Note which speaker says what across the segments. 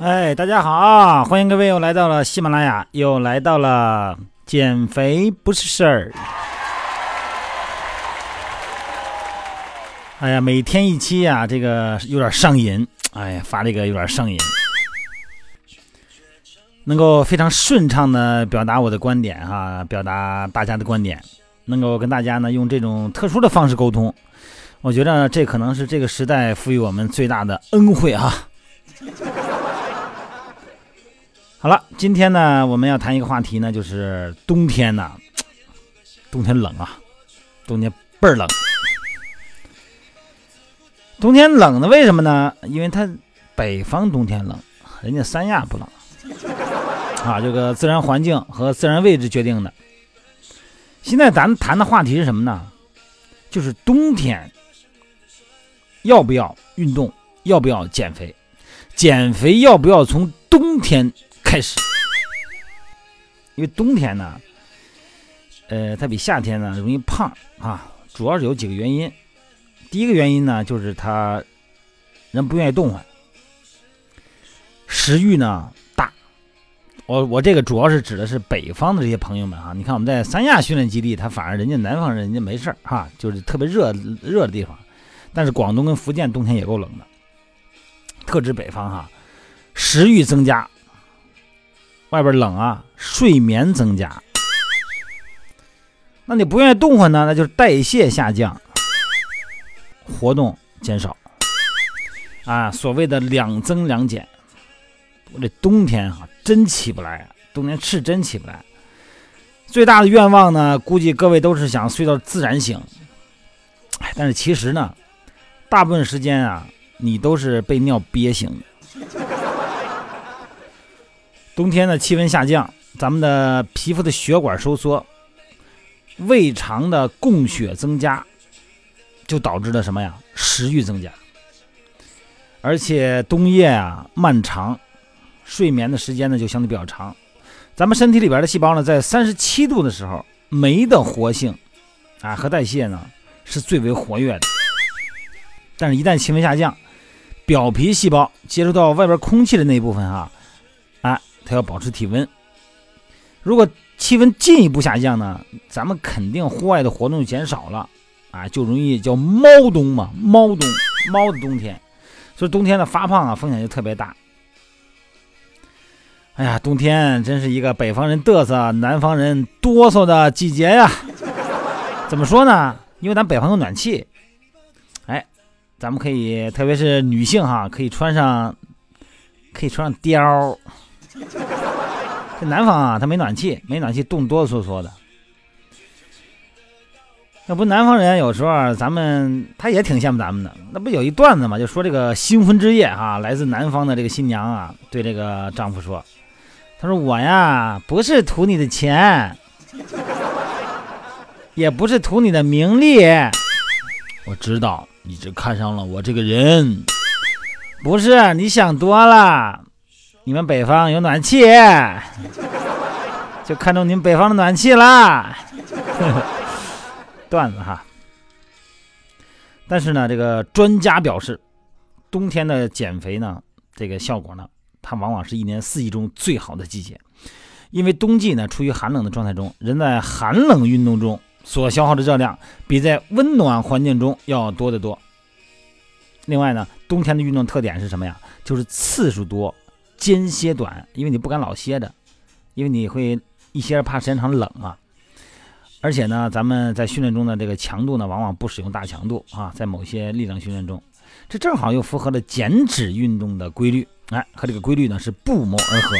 Speaker 1: 哎，大家好，欢迎各位又来到了喜马拉雅，又来到了减肥不是事儿。哎呀，每天一期呀，这个有点上瘾。哎呀，发这个有点上瘾，能够非常顺畅的表达我的观点哈，表达大家的观点，能够跟大家呢用这种特殊的方式沟通，我觉得这可能是这个时代赋予我们最大的恩惠啊。好了，今天呢，我们要谈一个话题呢，就是冬天呢，冬天冷啊，冬天倍儿冷。冬天冷的为什么呢？因为它北方冬天冷，人家三亚不冷啊，这个自然环境和自然位置决定的。现在咱谈的话题是什么呢？就是冬天要不要运动，要不要减肥，减肥要不要从冬天。开始，因为冬天呢，呃，它比夏天呢容易胖啊，主要是有几个原因。第一个原因呢，就是他人不愿意动换，食欲呢大。我我这个主要是指的是北方的这些朋友们啊，你看我们在三亚训练基地，他反而人家南方人人家没事儿哈，就是特别热热的地方。但是广东跟福建冬天也够冷的，特指北方哈，食欲增加。外边冷啊，睡眠增加，那你不愿意动换呢？那就是代谢下降，活动减少，啊，所谓的两增两减。我这冬天哈真起不来，冬天是真起不来。最大的愿望呢，估计各位都是想睡到自然醒，哎，但是其实呢，大部分时间啊，你都是被尿憋醒的。冬天的气温下降，咱们的皮肤的血管收缩，胃肠的供血增加，就导致了什么呀？食欲增加。而且冬夜啊漫长，睡眠的时间呢就相对比较长。咱们身体里边的细胞呢，在三十七度的时候，酶的活性啊和代谢呢是最为活跃的。但是，一旦气温下降，表皮细胞接触到外边空气的那一部分啊。它要保持体温，如果气温进一步下降呢，咱们肯定户外的活动减少了，啊，就容易叫猫冬嘛，猫冬，猫的冬天，所以冬天的发胖啊风险就特别大。哎呀，冬天真是一个北方人嘚瑟，南方人哆嗦的季节呀。怎么说呢？因为咱北方有暖气，哎，咱们可以，特别是女性哈，可以穿上，可以穿上貂。这南方啊，它没暖气，没暖气，冻哆哆嗦嗦的。要不南方人有时候咱们他也挺羡慕咱们的。那不有一段子嘛，就说这个新婚之夜哈，来自南方的这个新娘啊，对这个丈夫说：“他说我呀，不是图你的钱，也不是图你的名利，我知道你只看上了我这个人，不是你想多了。”你们北方有暖气，就看中你们北方的暖气啦。段子哈。但是呢，这个专家表示，冬天的减肥呢，这个效果呢，它往往是一年四季中最好的季节，因为冬季呢，处于寒冷的状态中，人在寒冷运动中所消耗的热量，比在温暖环境中要多得多。另外呢，冬天的运动特点是什么呀？就是次数多。间歇短，因为你不敢老歇着，因为你会一歇怕时间长冷啊。而且呢，咱们在训练中的这个强度呢，往往不使用大强度啊，在某些力量训练中，这正好又符合了减脂运动的规律，哎，和这个规律呢是不谋而合。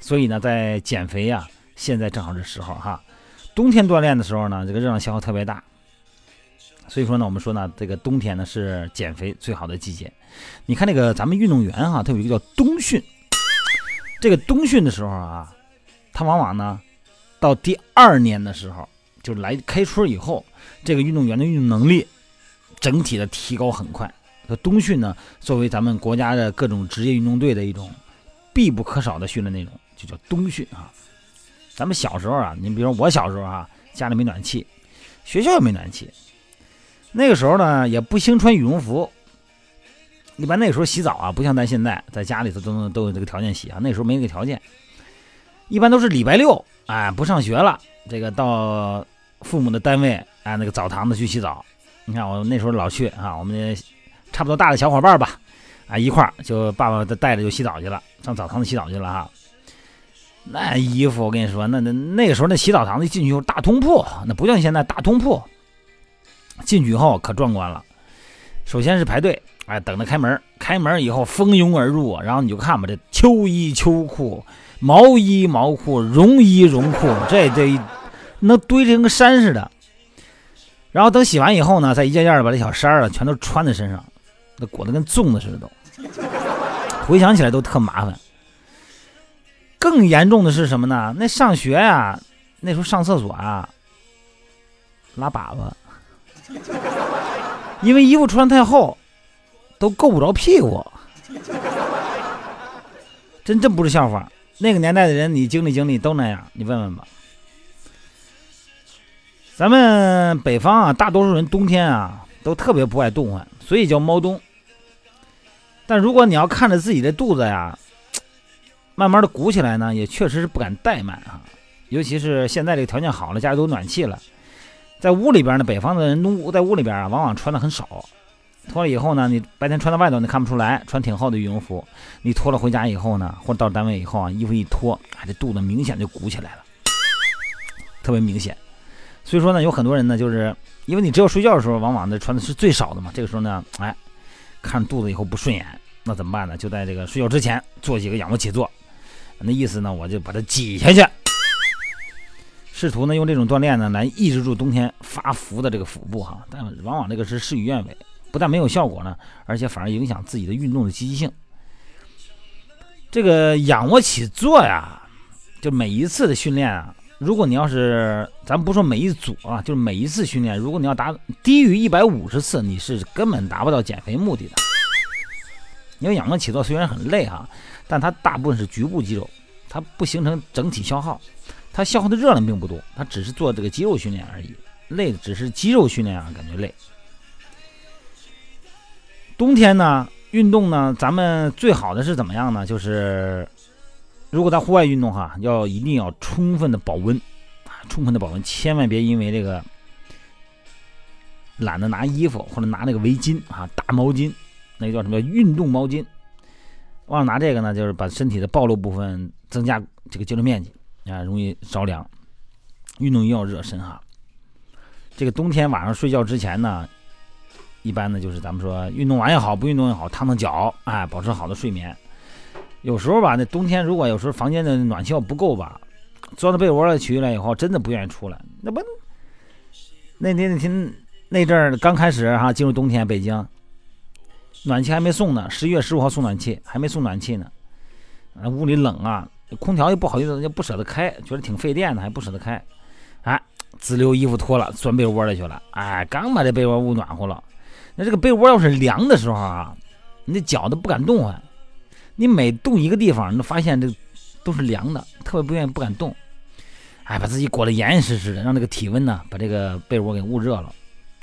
Speaker 1: 所以呢，在减肥呀，现在正好是时候哈。冬天锻炼的时候呢，这个热量消耗特别大。所以说呢，我们说呢，这个冬天呢是减肥最好的季节。你看那个咱们运动员哈，他有一个叫冬训。这个冬训的时候啊，他往往呢，到第二年的时候，就来开春以后，这个运动员的运动能力整体的提高很快。那冬训呢，作为咱们国家的各种职业运动队的一种必不可少的训练内容，就叫冬训啊。咱们小时候啊，你比如说我小时候啊，家里没暖气，学校也没暖气，那个时候呢，也不兴穿羽绒服，一般那时候洗澡啊，不像咱现在在家里头都能都有这个条件洗啊，那时候没这个条件，一般都是礼拜六，哎，不上学了，这个到父母的单位，哎，那个澡堂子去洗澡。你看我那时候老去啊，我们差不多大的小伙伴吧，啊，一块就爸爸带着就洗澡去了，上澡堂子洗澡去了哈。那衣服我跟你说，那那那个时候那洗澡堂子进去以后大通铺，那不像现在大通铺。进去以后可壮观了，首先是排队，哎，等着开门。开门以后蜂拥而入，然后你就看吧，这秋衣秋裤、毛衣毛裤、绒衣绒裤，这这能堆成个山似的。然后等洗完以后呢，再一件件的把这小衫儿全都穿在身上，那裹得跟粽子似的都。回想起来都特麻烦。更严重的是什么呢？那上学呀，那时候上厕所啊，拉粑粑，因为衣服穿太厚，都够不着屁股。真真不是笑话。那个年代的人，你经历经历都那样，你问问吧。咱们北方啊，大多数人冬天啊都特别不爱动换，所以叫猫冬。但如果你要看着自己的肚子呀，慢慢的鼓起来呢，也确实是不敢怠慢啊。尤其是现在这个条件好了，家里都有暖气了，在屋里边呢，北方的人屋在屋里边啊，往往穿的很少。脱了以后呢，你白天穿在外头你看不出来，穿挺厚的羽绒服。你脱了回家以后呢，或者到单位以后啊，衣服一脱，啊，这肚子明显就鼓起来了，特别明显。所以说呢，有很多人呢，就是因为你只有睡觉的时候，往往呢穿的是最少的嘛。这个时候呢，哎，看肚子以后不顺眼，那怎么办呢？就在这个睡觉之前做几个仰卧起坐，那意思呢，我就把它挤下去，试图呢用这种锻炼呢来抑制住冬天发福的这个腹部哈。但往往这个是事与愿违，不但没有效果呢，而且反而影响自己的运动的积极性。这个仰卧起坐呀，就每一次的训练啊。如果你要是，咱不说每一组啊，就是每一次训练，如果你要达低于一百五十次，你是根本达不到减肥目的的。因为仰卧起坐虽然很累哈，但它大部分是局部肌肉，它不形成整体消耗，它消耗的热量并不多，它只是做这个肌肉训练而已，累只是肌肉训练啊，感觉累。冬天呢，运动呢，咱们最好的是怎么样呢？就是。如果在户外运动哈，要一定要充分的保温啊，充分的保温，千万别因为这个懒得拿衣服或者拿那个围巾啊、大毛巾，那个叫什么运动毛巾，忘了拿这个呢，就是把身体的暴露部分增加这个接触面积啊，容易着凉。运动一定要热身哈。这个冬天晚上睡觉之前呢，一般呢就是咱们说运动完也好，不运动也好，烫烫脚，哎，保持好的睡眠。有时候吧，那冬天如果有时候房间的暖气要不够吧，钻到被窝里去了以后，真的不愿意出来。那不，那天那天那阵儿刚开始哈，进入冬天，北京暖气还没送呢，十一月十五号送暖气，还没送暖气呢。那，屋里冷啊，空调又不好意思，又不舍得开，觉得挺费电的，还不舍得开。哎，滋溜衣服脱了，钻被窝里去了。哎，刚把这被窝捂暖和了，那这个被窝要是凉的时候啊，你的脚都不敢动啊。你每动一个地方，你都发现这都是凉的，特别不愿意不敢动。哎，把自己裹得严严实实的，让这个体温呢把这个被窝给捂热了。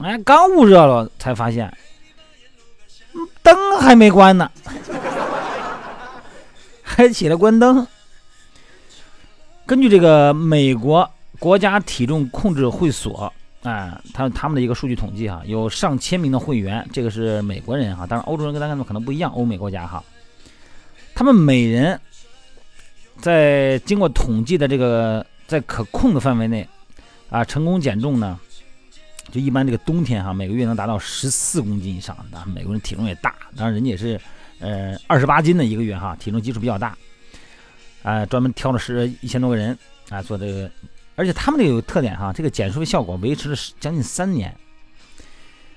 Speaker 1: 哎，刚捂热了，才发现灯还没关呢，还起来关灯。根据这个美国国家体重控制会所，啊，他他们的一个数据统计哈，有上千名的会员，这个是美国人哈，当然欧洲人跟咱们可能不一样，欧美国家哈。他们每人在经过统计的这个在可控的范围内啊，成功减重呢，就一般这个冬天哈，每个月能达到十四公斤以上。当然，美国人体重也大，当然人家也是呃二十八斤的一个月哈，体重基数比较大。啊，专门挑了十一千多个人啊做这个，而且他们这个有特点哈，这个减瘦的效果维持了将近三年。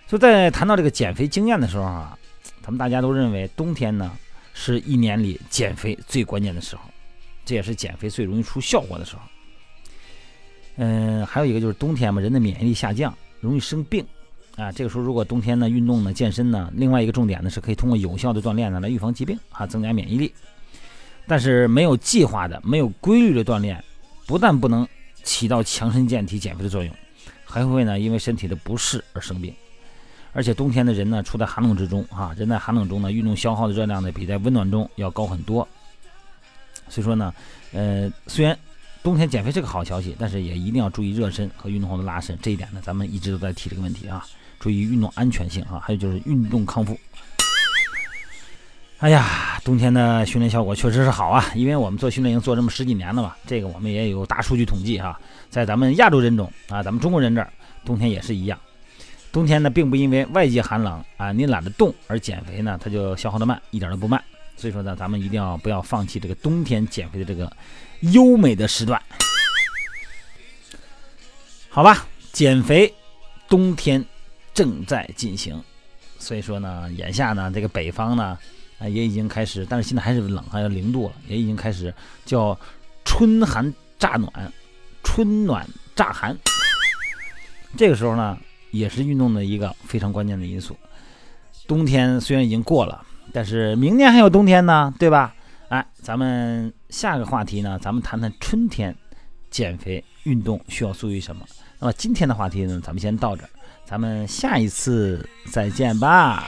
Speaker 1: 所以在谈到这个减肥经验的时候啊，他们大家都认为冬天呢。是一年里减肥最关键的时候，这也是减肥最容易出效果的时候。嗯，还有一个就是冬天嘛，人的免疫力下降，容易生病啊。这个时候如果冬天呢运动呢健身呢，另外一个重点呢是可以通过有效的锻炼呢来预防疾病啊，增加免疫力。但是没有计划的、没有规律的锻炼，不但不能起到强身健体、减肥的作用，还会呢因为身体的不适而生病。而且冬天的人呢，处在寒冷之中啊，人在寒冷中呢，运动消耗的热量呢，比在温暖中要高很多。所以说呢，呃，虽然冬天减肥是个好消息，但是也一定要注意热身和运动后的拉伸。这一点呢，咱们一直都在提这个问题啊，注意运动安全性啊，还有就是运动康复。哎呀，冬天的训练效果确实是好啊，因为我们做训练营做这么十几年了嘛，这个我们也有大数据统计哈，在咱们亚洲人种啊，咱们中国人这儿冬天也是一样。冬天呢，并不因为外界寒冷啊，你懒得动而减肥呢，它就消耗的慢，一点都不慢。所以说呢，咱们一定要不要放弃这个冬天减肥的这个优美的时段。好吧，减肥冬天正在进行，所以说呢，眼下呢，这个北方呢，啊也已经开始，但是现在还是冷，还有零度了，也已经开始叫春寒乍暖，春暖乍寒。这个时候呢。也是运动的一个非常关键的因素。冬天虽然已经过了，但是明年还有冬天呢，对吧？哎，咱们下个话题呢，咱们谈谈春天减肥运动需要注意什么。那么今天的话题呢，咱们先到这儿，咱们下一次再见吧。